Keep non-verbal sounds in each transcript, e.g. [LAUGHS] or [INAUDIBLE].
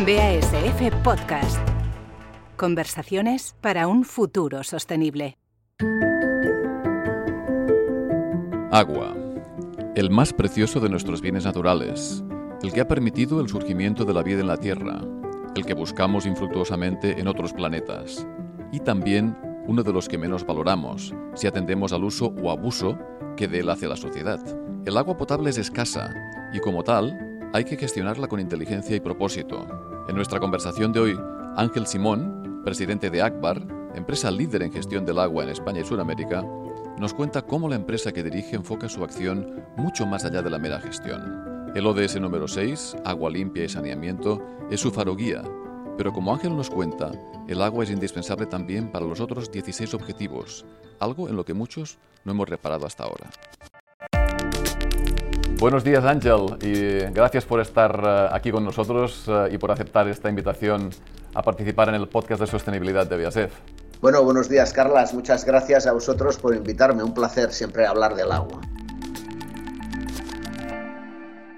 BASF Podcast. Conversaciones para un futuro sostenible. Agua. El más precioso de nuestros bienes naturales. El que ha permitido el surgimiento de la vida en la Tierra. El que buscamos infructuosamente en otros planetas. Y también uno de los que menos valoramos, si atendemos al uso o abuso que de él hace la sociedad. El agua potable es escasa y como tal hay que gestionarla con inteligencia y propósito. En nuestra conversación de hoy, Ángel Simón, presidente de Akbar, empresa líder en gestión del agua en España y Sudamérica, nos cuenta cómo la empresa que dirige enfoca su acción mucho más allá de la mera gestión. El ODS número 6, Agua limpia y saneamiento, es su faro guía, pero como Ángel nos cuenta, el agua es indispensable también para los otros 16 objetivos, algo en lo que muchos no hemos reparado hasta ahora. Buenos días Ángel y gracias por estar eh, aquí con nosotros eh, y por aceptar esta invitación a participar en el podcast de sostenibilidad de BASF. Bueno, buenos días Carlas, muchas gracias a vosotros por invitarme, un placer siempre hablar del agua.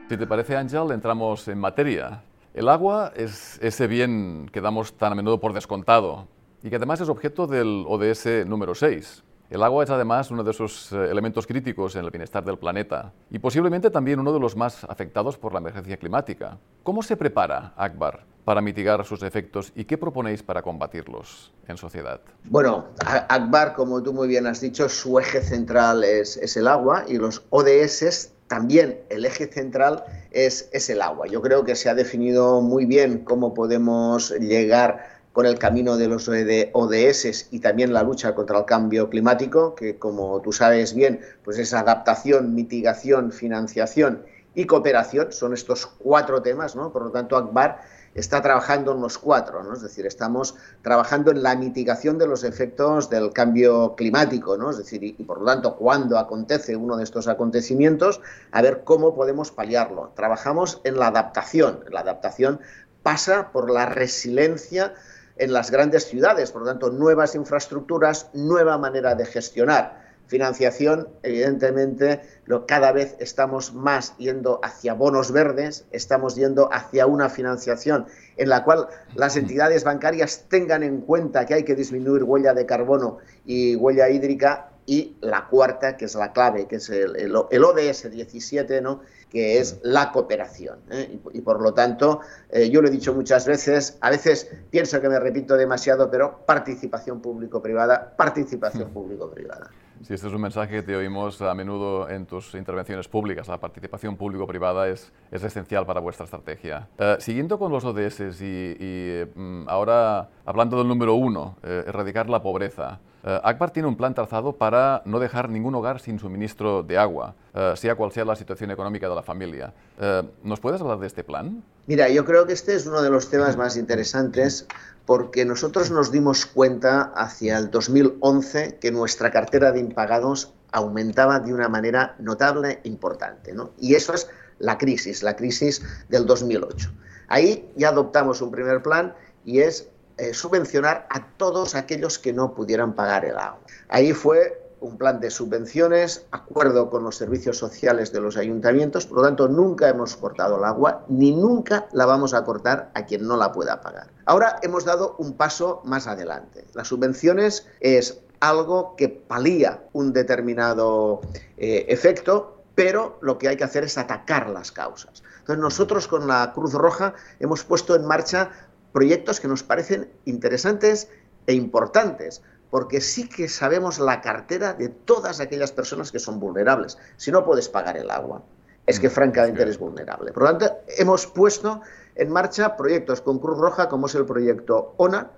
Si te parece Ángel, entramos en materia. El agua es ese bien que damos tan a menudo por descontado y que además es objeto del ODS número 6, el agua es además uno de esos eh, elementos críticos en el bienestar del planeta y posiblemente también uno de los más afectados por la emergencia climática. ¿Cómo se prepara Akbar para mitigar sus efectos y qué proponéis para combatirlos en sociedad? Bueno, Akbar, como tú muy bien has dicho, su eje central es, el agua y los ODS también el eje central es, es el agua. Yo creo que se ha definido muy bien cómo podemos llegar con el camino de los ODS y también la lucha contra el cambio climático, que como tú sabes bien, pues es adaptación, mitigación, financiación y cooperación, son estos cuatro temas, ¿no? Por lo tanto, Akbar está trabajando en los cuatro, ¿no? Es decir, estamos trabajando en la mitigación de los efectos del cambio climático, ¿no? Es decir, y, por lo tanto, cuando acontece uno de estos acontecimientos, a ver cómo podemos paliarlo. Trabajamos en la adaptación. La adaptación pasa por la resiliencia en las grandes ciudades, por lo tanto, nuevas infraestructuras, nueva manera de gestionar. Financiación, evidentemente, cada vez estamos más yendo hacia bonos verdes, estamos yendo hacia una financiación en la cual las entidades bancarias tengan en cuenta que hay que disminuir huella de carbono y huella hídrica y la cuarta, que es la clave, que es el, el, el ODS 17, ¿no? Que es la cooperación. ¿eh? Y, por lo tanto, eh, yo lo he dicho muchas veces, a veces pienso que me repito demasiado, pero participación público-privada, participación público-privada. Sí, este es un mensaje que te oímos a menudo en tus intervenciones públicas. La participación público-privada es, es, esencial para vuestra estrategia. Eh, siguiendo con los ODS y, y mm, ahora hablando del número uno, erradicar la pobreza. Uh, Akbar tiene un plan trazado para no dejar ningún hogar sin suministro de agua, uh, sea cual sea la situación económica de la familia. Uh, ¿Nos puedes hablar de este plan? Mira, yo creo que este es uno de los temas más interesantes porque nosotros nos dimos cuenta hacia el 2011 que nuestra cartera de impagados aumentaba de una manera notable e importante. ¿no? Y eso es la crisis, la crisis del 2008. Ahí ya adoptamos un primer plan y es eh, subvencionar a todos aquellos que no pudieran pagar el agua. Ahí fue un plan de subvenciones, acuerdo con los servicios sociales de los ayuntamientos, por lo tanto nunca hemos cortado el agua ni nunca la vamos a cortar a quien no la pueda pagar. Ahora hemos dado un paso más adelante. Las subvenciones es algo que palía un determinado eh, efecto, pero lo que hay que hacer es atacar las causas. Entonces nosotros con la Cruz Roja hemos puesto en marcha proyectos que nos parecen interesantes e importantes, porque sí que sabemos la cartera de todas aquellas personas que son vulnerables. Si no puedes pagar el agua, es que mm, francamente eres vulnerable. Por lo tanto, hemos puesto en marcha proyectos con Cruz Roja, como es el proyecto ONA,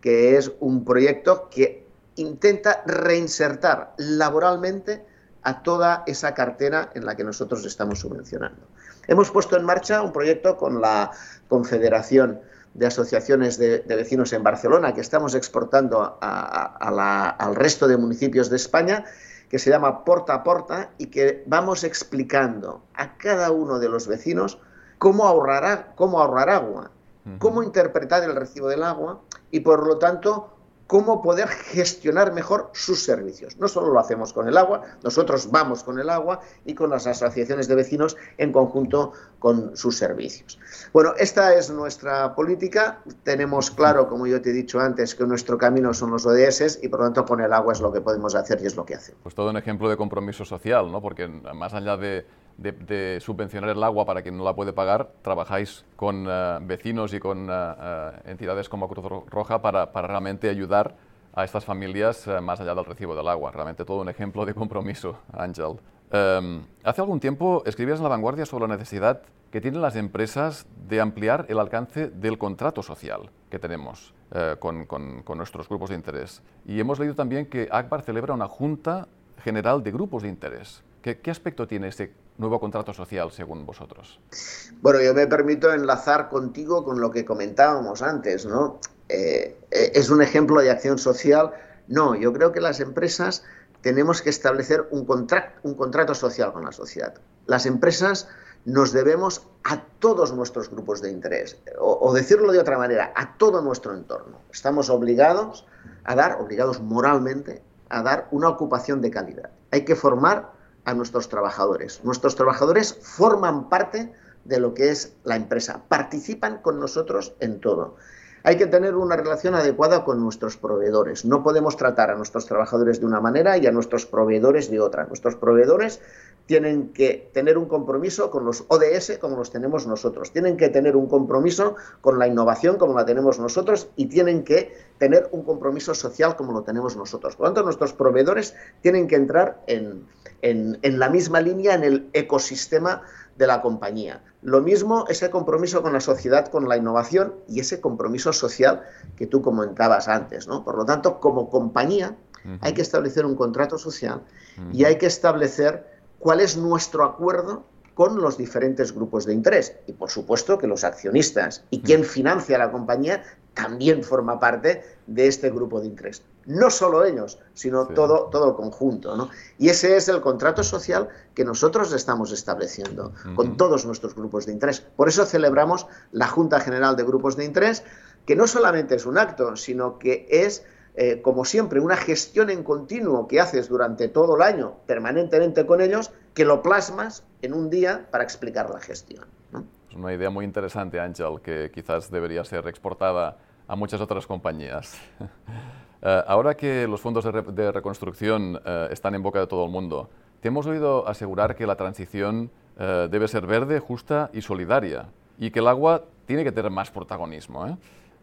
que es un proyecto que intenta reinsertar laboralmente a toda esa cartera en la que nosotros estamos subvencionando. Hemos puesto en marcha un proyecto con la Confederación de asociaciones de, vecinos en Barcelona que estamos exportando al resto de municipios de España, que se llama Porta a Porta y que vamos explicando a cada uno de los vecinos cómo ahorrar, cómo ahorrar agua, cómo interpretar el recibo del agua y por lo tanto cómo poder gestionar mejor sus servicios. No solo lo hacemos con el agua, nosotros vamos con el agua y con las asociaciones de vecinos en conjunto con sus servicios. Bueno, esta es nuestra política. Tenemos claro, como yo te he dicho antes, que nuestro camino son los ODS y por lo tanto con el agua es lo que podemos hacer y es lo que hacemos. Pues todo un ejemplo de compromiso social, ¿no? Porque más allá de de, subvencionar el agua para quien no la puede pagar, trabajáis con eh, vecinos y con eh, eh, entidades como Cruz Roja para, realmente ayudar a estas familias más allá del recibo del agua. Realmente todo un ejemplo de compromiso, Ángel. Em, hace algún tiempo escribías en La Vanguardia sobre la necesidad que tienen las empresas de ampliar el alcance del contrato social que tenemos con, con, nuestros grupos de interés. Y hemos leído también que ACBAR celebra una Junta General de Grupos de Interés. ¿Qué, qué aspecto tiene este nuevo contrato social, según vosotros? Bueno, yo me permito enlazar contigo con lo que comentábamos antes, ¿no? Eh, eh, ¿Es un ejemplo de acción social? No, yo creo que las empresas tenemos que establecer un, contrato social con la sociedad. Las empresas nos debemos a todos nuestros grupos de interés, o, decirlo de otra manera, a todo nuestro entorno. Estamos obligados a dar, obligados moralmente, a dar una ocupación de calidad. Hay que formar a nuestros trabajadores. Nuestros trabajadores forman parte de lo que es la empresa, participan con nosotros en todo. Hay que tener una relación adecuada con nuestros proveedores. No podemos tratar a nuestros trabajadores de una manera y a nuestros proveedores de otra. Nuestros proveedores tienen que tener un compromiso con los ODS como los tenemos nosotros. Tienen que tener un compromiso con la innovación como la tenemos nosotros y tienen que tener un compromiso social como lo tenemos nosotros. Por lo tanto, nuestros proveedores tienen que entrar en, en, la misma línea en el ecosistema de la compañía. Lo mismo ese compromiso con la sociedad, con la innovación y ese compromiso social que tú comentabas antes. ¿no? Por lo tanto, como compañía hay que establecer un contrato social y hay que establecer cuál es nuestro acuerdo con los diferentes grupos de interés. Y por supuesto que los accionistas y quien financia la compañía también forma parte de este grupo de interés. No solo ellos, sino todo, todo el conjunto. ¿no? Y ese es el contrato social que nosotros estamos estableciendo con todos nuestros grupos de interés. Por eso celebramos la Junta General de Grupos de Interés, que no solamente es un acto, sino que es eh, como siempre, una gestión en continuo que haces durante todo el año permanentemente con ellos, que lo plasmas en un día para explicar la gestión. Es una idea muy interesante, Ángel, que quizás debería ser exportada a muchas otras compañías. [LAUGHS] Eh, ahora que los fondos de, reconstrucción eh, están en boca de todo el mundo, te hemos oído asegurar que la transición debe ser verde, justa y solidaria, y que el agua tiene que tener más protagonismo.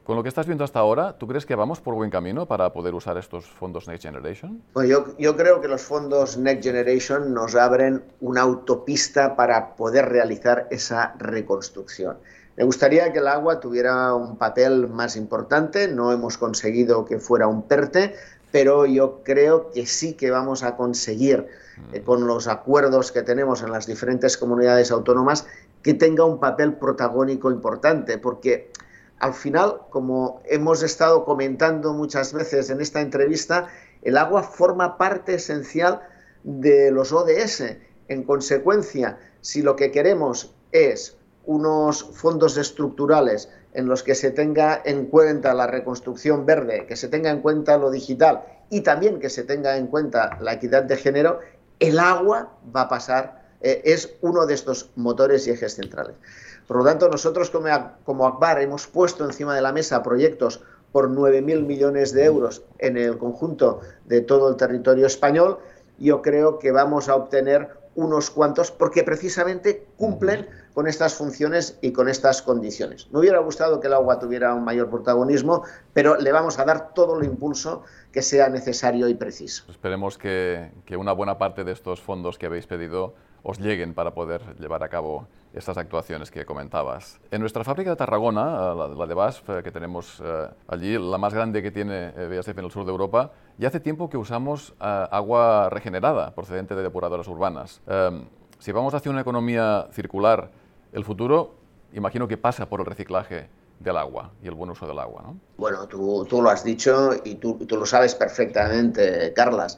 Con lo que estás viendo hasta ahora, ¿tú crees que vamos por buen camino para poder usar estos fondos Next Generation? yo, yo, creo que los fondos Next Generation nos abren una autopista para poder realizar esa reconstrucción. Me gustaría que el agua tuviera un papel más importante, no hemos conseguido que fuera un PERTE, pero yo creo que sí que vamos a conseguir, eh, con los acuerdos que tenemos en las diferentes comunidades autónomas, que tenga un papel protagónico importante, porque al final, como hemos estado comentando muchas veces en esta entrevista, el agua forma parte esencial de los ODS. En consecuencia, si lo que queremos es unos fondos estructurales en los que se tenga en cuenta la reconstrucción verde, que se tenga en cuenta lo digital y también que se tenga en cuenta la equidad de género, el agua va a pasar, eh, es uno de estos motores y ejes centrales. Por lo tanto, nosotros como, como ACBAR hemos puesto encima de la mesa proyectos por 9.000 millones de euros en el conjunto de todo el territorio español. Yo creo que vamos a obtener unos cuantos porque precisamente cumplen con estas funciones y con estas condiciones. Me hubiera gustado que el agua tuviera un mayor protagonismo, pero le vamos a dar todo el impulso que sea necesario y preciso. Esperemos que, que una buena parte de estos fondos que habéis pedido os lleguen para poder llevar a cabo estas actuaciones que comentabas. En nuestra fábrica de Tarragona, eh, la, de BASF, eh, que tenemos eh, allí, la más grande que tiene BASF en el sur de Europa, ya hace tiempo que usamos agua regenerada procedente de depuradoras urbanas. Em, si vamos hacia una economía circular, el futuro, imagino que pasa por el reciclaje del agua y el buen uso del agua. ¿no? Bueno, tú, tú lo has dicho y tú, tú lo sabes perfectamente, Carlas.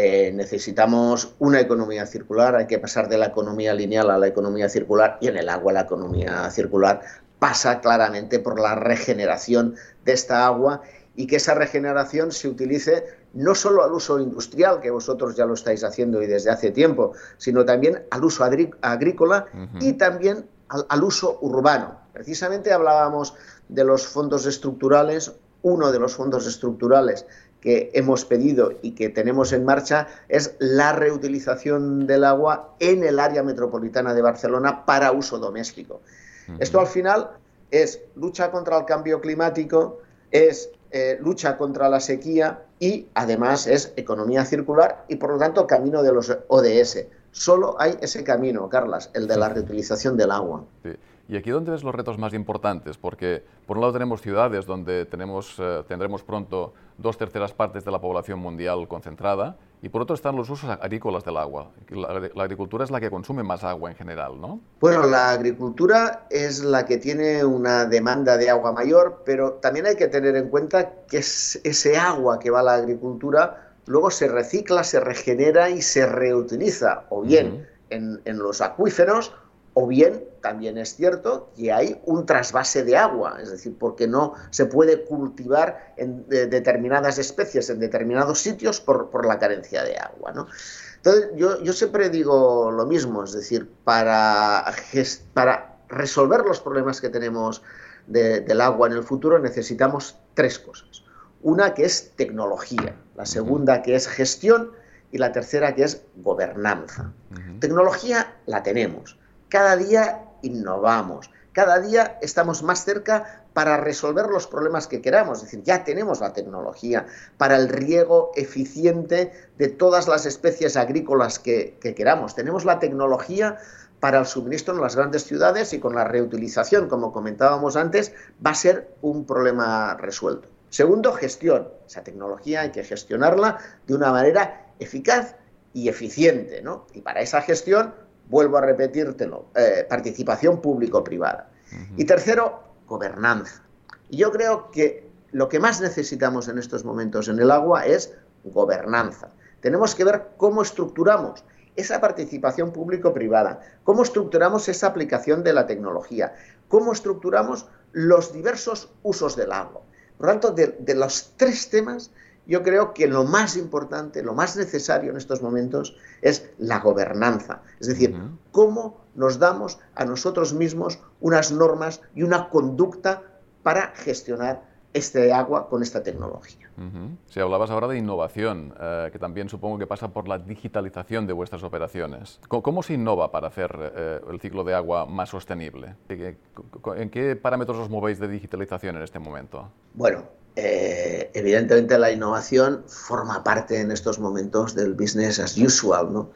Eh, necesitamos una economía circular, hay que pasar de la economía lineal a la economía circular y en el agua la economía circular pasa claramente por la regeneración de esta agua y que esa regeneración se utilice no solo al uso industrial, que vosotros ya lo estáis haciendo y desde hace tiempo, sino también al uso agrícola y también al, uso urbano. Precisamente hablábamos de los fondos estructurales, uno de los fondos estructurales que hemos pedido y que tenemos en marcha es la reutilización del agua en el área metropolitana de Barcelona para uso doméstico. Esto al final es lucha contra el cambio climático, es eh, lucha contra la sequía y además es economía circular y por lo tanto camino de los ODS. Solo hay ese camino, Carlas, el de la reutilización del agua. ¿Y aquí dónde ves los retos más importantes? Porque por un lado tenemos ciudades donde tenemos, eh, tendremos pronto dos terceras partes de la población mundial concentrada y por otro están los usos agrícolas del agua. La, agricultura es la que consume más agua en general, ¿no? Bueno, la agricultura es la que tiene una demanda de agua mayor, pero también hay que tener en cuenta que ese agua que va a la agricultura luego se recicla, se regenera y se reutiliza, o bien en, en los acuíferos o bien, también es cierto que hay un trasvase de agua, es decir, porque no se puede cultivar en determinadas especies en determinados sitios por, la carencia de agua. ¿no? Entonces, yo, siempre digo lo mismo, es decir, para, para resolver los problemas que tenemos del agua en el futuro necesitamos tres cosas. Una que es tecnología, la segunda que es gestión y la tercera que es gobernanza. Tecnología la tenemos cada día innovamos, cada día estamos más cerca para resolver los problemas que queramos. Es decir, ya tenemos la tecnología para el riego eficiente de todas las especies agrícolas que, queramos. Tenemos la tecnología para el suministro en las grandes ciudades y con la reutilización, como comentábamos antes, va a ser un problema resuelto. Segundo, gestión. Esa tecnología hay que gestionarla de una manera eficaz y eficiente, ¿no? Y para esa gestión vuelvo a repetírtelo, eh, participación público-privada. Y tercero, gobernanza. Y yo creo que lo que más necesitamos en estos momentos en el agua es gobernanza. Tenemos que ver cómo estructuramos esa participación público-privada, cómo estructuramos esa aplicación de la tecnología, cómo estructuramos los diversos usos del agua. Por lo tanto, de los tres temas yo creo que lo más importante, lo más necesario en estos momentos es la gobernanza. Es decir, cómo nos damos a nosotros mismos unas normas y una conducta para gestionar este agua con esta tecnología. Si hablabas ahora de innovación, eh, que también supongo que pasa por la digitalización de vuestras operaciones. ¿Cómo, se innova para hacer eh, el ciclo de agua más sostenible? ¿En qué parámetros os movéis de digitalización en este momento? Bueno, eh, evidentemente la innovación forma parte en estos momentos del business as usual, ¿no?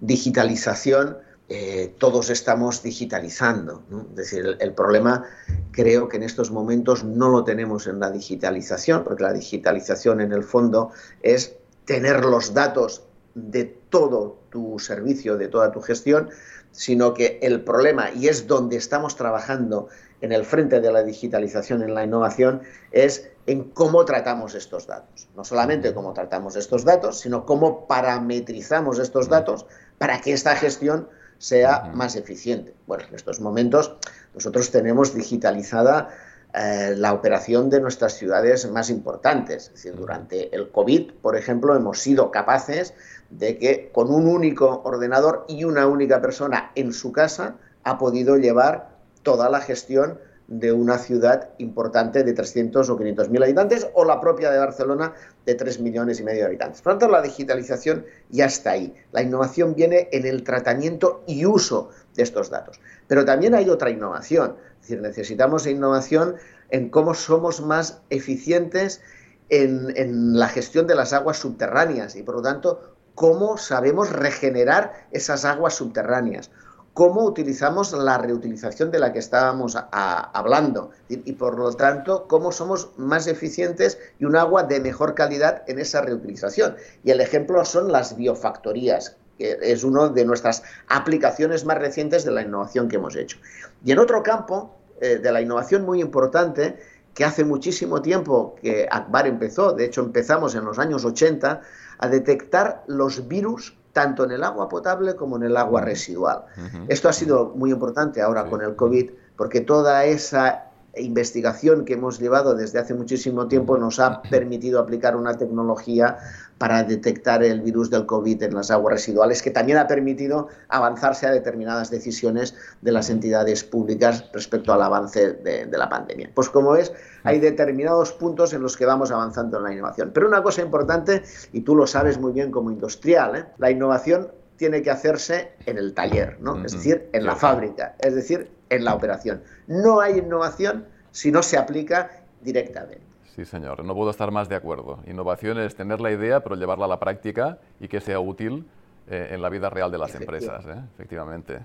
Digitalización, eh, todos estamos digitalizando, Es decir, el, problema creo que en estos momentos no lo tenemos en la digitalización, porque la digitalización en el fondo es tener los datos de todo tu servicio, de toda tu gestión, sino que el problema, y es donde estamos trabajando en el frente de la digitalización, en la innovación, es en cómo tratamos estos datos. No solamente cómo tratamos estos datos, sino cómo parametrizamos estos datos para que esta gestión sea más eficiente. Bueno, en estos momentos nosotros tenemos digitalizada eh, la operación de nuestras ciudades más importantes. Es decir, durante el COVID, por ejemplo, hemos sido capaces de que con un único ordenador y una única persona en su casa ha podido llevar toda la gestión de una ciudad importante de 300 o 500 mil habitantes o la propia de Barcelona de 3 millones y medio de habitantes. Por lo tanto, la digitalización ya está ahí. La innovación viene en el tratamiento y uso de estos datos. Pero también hay otra innovación. Es decir, necesitamos innovación en cómo somos más eficientes en, en la gestión de las aguas subterráneas y, por lo tanto, cómo sabemos regenerar esas aguas subterráneas cómo utilizamos la reutilización de la que estábamos hablando y, por lo tanto cómo somos más eficientes y un agua de mejor calidad en esa reutilización. Y el ejemplo son las biofactorías, que es una de nuestras aplicaciones más recientes de la innovación que hemos hecho. Y en otro campo eh, de la innovación muy importante, que hace muchísimo tiempo que Akbar empezó, de hecho empezamos en los años 80, a detectar los virus tanto en el agua potable como en el agua residual. Esto ha sido muy importante ahora con el COVID, porque toda esa investigación que hemos llevado desde hace muchísimo tiempo nos ha permitido aplicar una tecnología para detectar el virus del COVID en las aguas residuales, que también ha permitido avanzarse a determinadas decisiones de las entidades públicas respecto al avance de, la pandemia. Pues como ves, hay determinados puntos en los que vamos avanzando en la innovación. Pero una cosa importante, y tú lo sabes muy bien como industrial, ¿eh? la innovación tiene que hacerse en el taller, ¿no? Es decir, en la fábrica, es decir, en la operación. No hay innovación si no se aplica directamente. Sí, señor, no puedo estar más de acuerdo. Innovación es tener la idea, pero llevarla a la práctica y que sea útil eh, en la vida real de las empresas, ¿eh? efectivamente.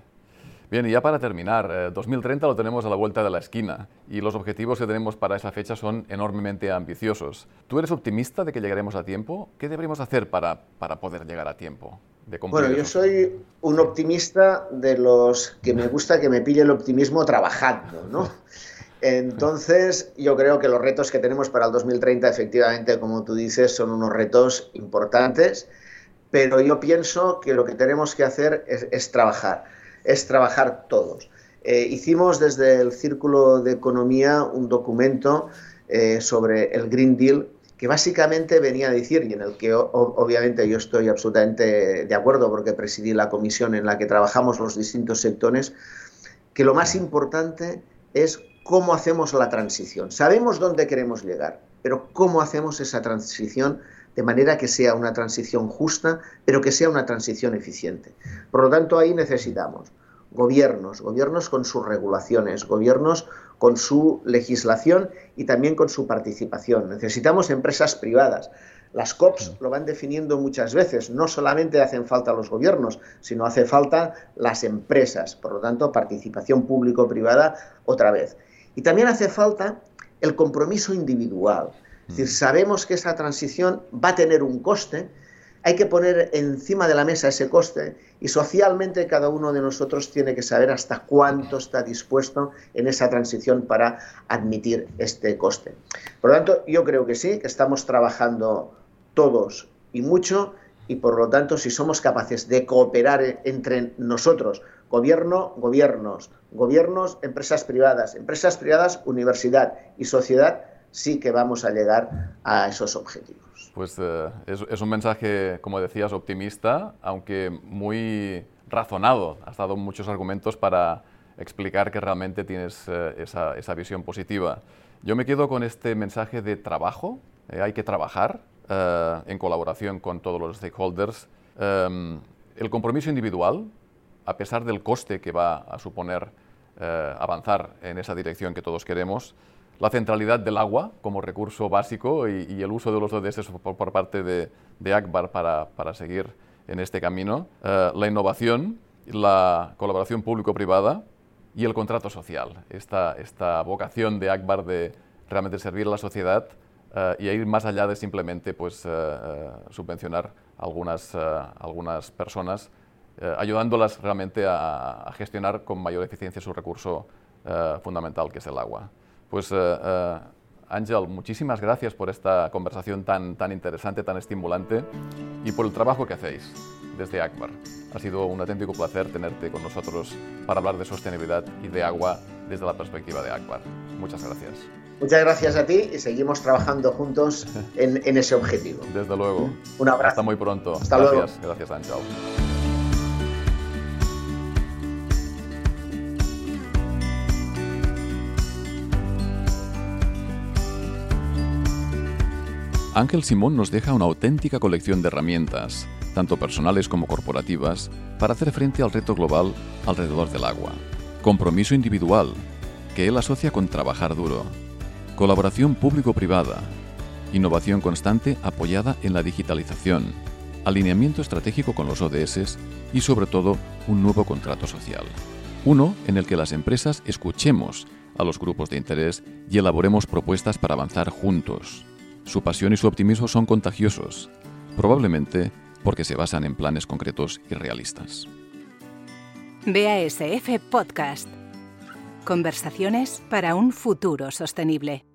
Bien, y ya para terminar, 2030 eh, lo tenemos a la vuelta de la esquina y los objetivos que tenemos para esa fecha son enormemente ambiciosos. ¿Tú eres optimista de que llegaremos a tiempo? ¿Qué deberíamos hacer para, para poder llegar a tiempo? Bueno, yo soy un optimista de los que me gusta que me pille el optimismo trabajando, ¿no? Entonces, yo creo que los retos que tenemos para el 2030, efectivamente, como tú dices, son unos retos importantes, pero yo pienso que lo que tenemos que hacer es trabajar es trabajar todos. Eh, hicimos desde el Círculo de Economía un documento eh, sobre el Green Deal que básicamente venía a decir, y en el que obviamente yo estoy absolutamente de acuerdo porque presidí la comisión en la que trabajamos los distintos sectores, que lo más importante es cómo hacemos la transición. Sabemos dónde queremos llegar, pero cómo hacemos esa transición de manera que sea una transición justa, pero que sea una transición eficiente. Por lo tanto, ahí necesitamos gobiernos, gobiernos con sus regulaciones, gobiernos con su legislación y también con su participación. Necesitamos empresas privadas. Las COPs lo van definiendo muchas veces. No solamente hacen falta los gobiernos, sino hace falta las empresas. Por lo tanto, participación público-privada otra vez. Y también hace falta el compromiso individual. Es decir, sabemos que esa transición va a tener un coste, hay que poner encima de la mesa ese coste y socialmente cada uno de nosotros tiene que saber hasta cuánto está dispuesto en esa transición para admitir este coste. Por lo tanto, yo creo que sí, que estamos trabajando todos y mucho y por lo tanto, si somos capaces de cooperar entre nosotros, gobierno, gobiernos, gobiernos, empresas privadas, empresas privadas, universidad y sociedad, sí que vamos a llegar a esos objetivos. Pues eh, es, un mensaje, como decías, optimista, aunque muy razonado. Has dado muchos argumentos para explicar que realmente tienes eh, esa, visión positiva. Yo me quedo con este mensaje de trabajo. Eh, hay que trabajar en colaboración con todos los stakeholders. Em, el compromiso individual, a pesar del coste que va a suponer avanzar en esa dirección que todos queremos, la centralidad del agua como recurso básico y, el uso de los ODS por, parte de, de Akbar para, para, seguir en este camino, eh, la innovación, la colaboración público-privada y el contrato social, esta, esta vocación de Akbar de realmente servir a la sociedad uh, y ir más allá de simplemente pues, uh, subvencionar algunas, algunas personas, ayudándolas realmente a, a, gestionar con mayor eficiencia su recurso fundamental que es el agua. Pues eh, eh, Ángel, muchísimas gracias por esta conversación tan, tan interesante, tan estimulante y por el trabajo que hacéis desde Akbar. Ha sido un auténtico placer tenerte con nosotros para hablar de sostenibilidad y de agua desde la perspectiva de Akbar. Muchas gracias. Muchas gracias a ti y seguimos trabajando juntos en, en ese objetivo. Desde luego. Un abrazo. Hasta muy pronto. Hasta gracias. luego. Gracias, Ángel. Ángel Simón nos deja una auténtica colección de herramientas, tanto personales como corporativas, para hacer frente al reto global alrededor del agua. Compromiso individual, que él asocia con trabajar duro. Colaboración público-privada. Innovación constante apoyada en la digitalización. Alineamiento estratégico con los ODS y sobre todo un nuevo contrato social. Uno en el que las empresas escuchemos a los grupos de interés y elaboremos propuestas para avanzar juntos. Su pasión y su optimismo son contagiosos, probablemente porque se basan en planes concretos y realistas. BASF Podcast. Conversaciones para un futuro sostenible.